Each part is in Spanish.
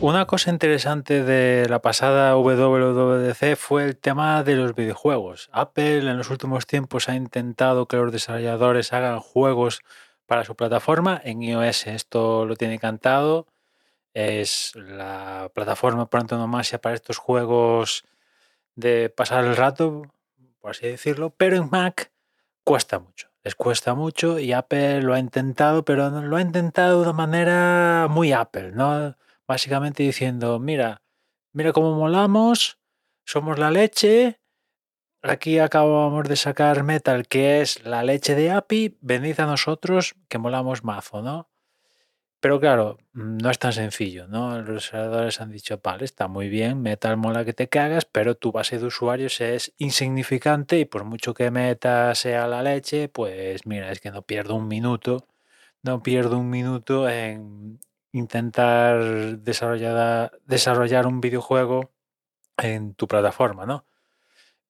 una cosa interesante de la pasada WWDC fue el tema de los videojuegos. Apple en los últimos tiempos ha intentado que los desarrolladores hagan juegos para su plataforma en iOS. Esto lo tiene cantado. Es la plataforma por antonomasia para estos juegos de pasar el rato, por así decirlo, pero en Mac cuesta mucho. Les cuesta mucho y Apple lo ha intentado, pero lo ha intentado de una manera muy Apple, ¿no? Básicamente diciendo, mira, mira cómo molamos, somos la leche, aquí acabamos de sacar Metal, que es la leche de API, venid a nosotros que molamos mazo, ¿no? Pero claro, no es tan sencillo, ¿no? Los desarrolladores han dicho, vale, está muy bien, Metal mola que te cagas, pero tu base de usuarios es insignificante y por mucho que Meta sea la leche, pues mira, es que no pierdo un minuto, no pierdo un minuto en intentar desarrollar, desarrollar un videojuego en tu plataforma, ¿no?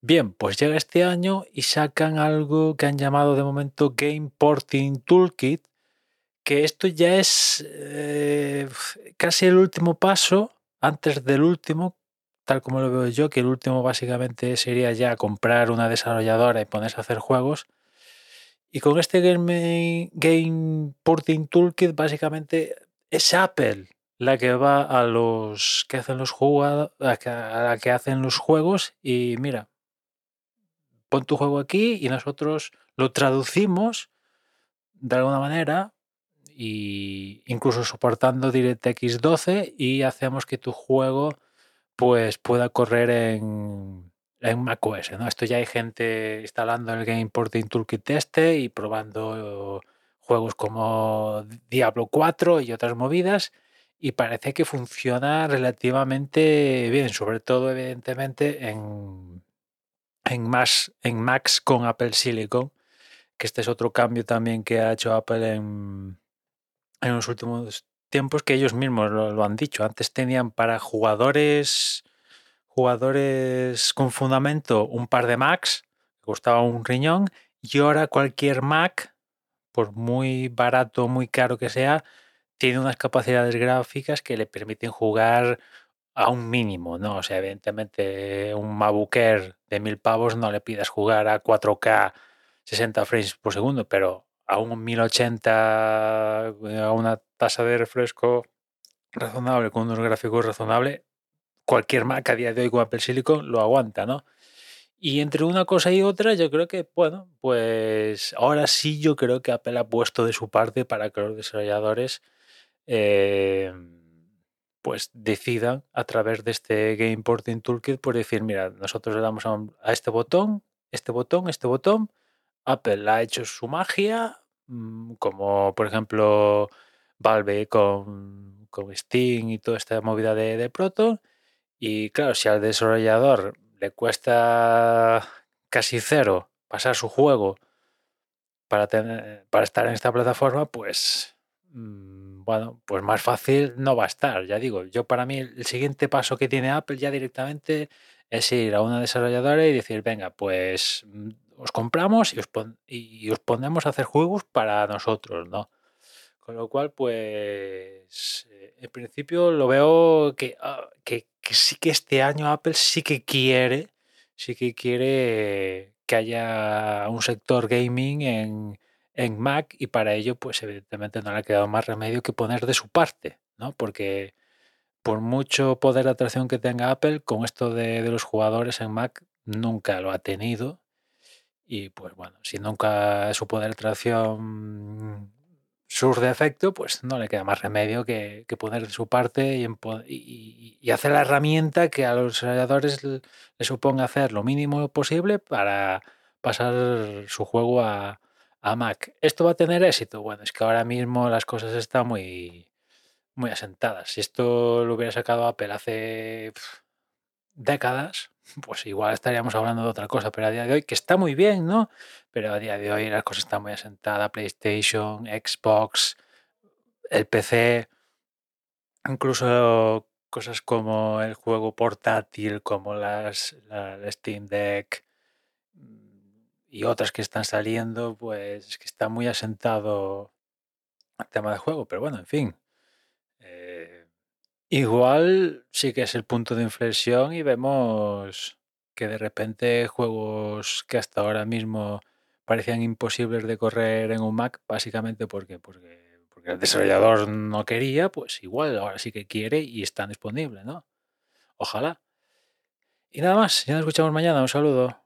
Bien, pues llega este año y sacan algo que han llamado de momento Game Porting Toolkit, que esto ya es eh, casi el último paso, antes del último, tal como lo veo yo, que el último básicamente sería ya comprar una desarrolladora y ponerse a hacer juegos. Y con este Game, Game Porting Toolkit básicamente es Apple la que va a los que hacen los a la que hacen los juegos y mira, pon tu juego aquí y nosotros lo traducimos de alguna manera y incluso soportando DirectX 12 y hacemos que tu juego pues pueda correr en, en macOS. ¿no? Esto ya hay gente instalando el Game Porting Toolkit este y probando juegos como Diablo 4 y otras movidas y parece que funciona relativamente bien, sobre todo evidentemente en, en, más, en Macs con Apple Silicon, que este es otro cambio también que ha hecho Apple en, en los últimos tiempos, que ellos mismos lo, han dicho. Antes tenían para jugadores, jugadores con fundamento un par de Macs, que costaba un riñón, y ahora cualquier Mac, por muy barato, muy caro que sea, tiene unas capacidades gráficas que le permiten jugar a un mínimo, ¿no? O sea, evidentemente un MacBook de mil pavos no le pidas jugar a 4K 60 frames por segundo, pero a un 1080 a una tasa de refresco razonable, con unos gráficos razonables, cualquier Mac a día de hoy con Apple Silicon lo aguanta, ¿no? Y entre una cosa y otra, yo creo que, bueno, pues ahora sí yo creo que Apple ha puesto de su parte para que los desarrolladores eh, pues decidan a través de este Game Porting Toolkit, por decir, mira, nosotros le damos a, este botón, este botón, este botón, Apple ha hecho su magia, mm, como por ejemplo Valve con, con Steam y toda esta movida de, de Proton, y claro, si al desarrollador le cuesta casi cero pasar su juego para, tener, para estar en esta plataforma, pues Mm, bueno, pues más fácil no va a estar, ya digo. Yo para mí el siguiente paso que tiene Apple ya directamente es ir a una desarrolladora y decir, venga, pues mm, os compramos y os, y os ponemos a hacer juegos para nosotros, ¿no? Con lo cual, pues, eh, en principio lo veo que, ah, que, que sí que este año Apple sí que quiere, sí que quiere que haya un sector gaming en, en Mac y para ello, pues evidentemente no le ha quedado más remedio que poner de su parte, ¿no? Porque por mucho poder de atracción que tenga Apple, con esto de, los jugadores en Mac nunca lo ha tenido. Y pues bueno, si nunca su poder de atracción surge efecto, pues no le queda más remedio que, poner de su parte y, y, hacer la herramienta que a los desarrolladores le, suponga hacer lo mínimo posible para pasar su juego a, a Mac. ¿Esto va a tener éxito? Bueno, es que ahora mismo las cosas están muy, muy asentadas. Si esto lo hubiera sacado Apple hace décadas, pues igual estaríamos hablando de otra cosa, pero a día de hoy, que está muy bien, ¿no? Pero a día de hoy las cosas están muy asentadas, PlayStation, Xbox, el PC, incluso cosas como el juego portátil, como las, la Steam Deck, y otras que están saliendo, pues que está muy asentado el tema de juego, pero bueno, en fin. Eh, Igual sí que es el punto de inflexión y vemos que de repente juegos que hasta ahora mismo parecían imposibles de correr en un Mac, básicamente porque, porque, porque el desarrollador no quería, pues igual ahora sí que quiere y están disponibles, ¿no? Ojalá. Y nada más, ya nos escuchamos mañana. Un saludo.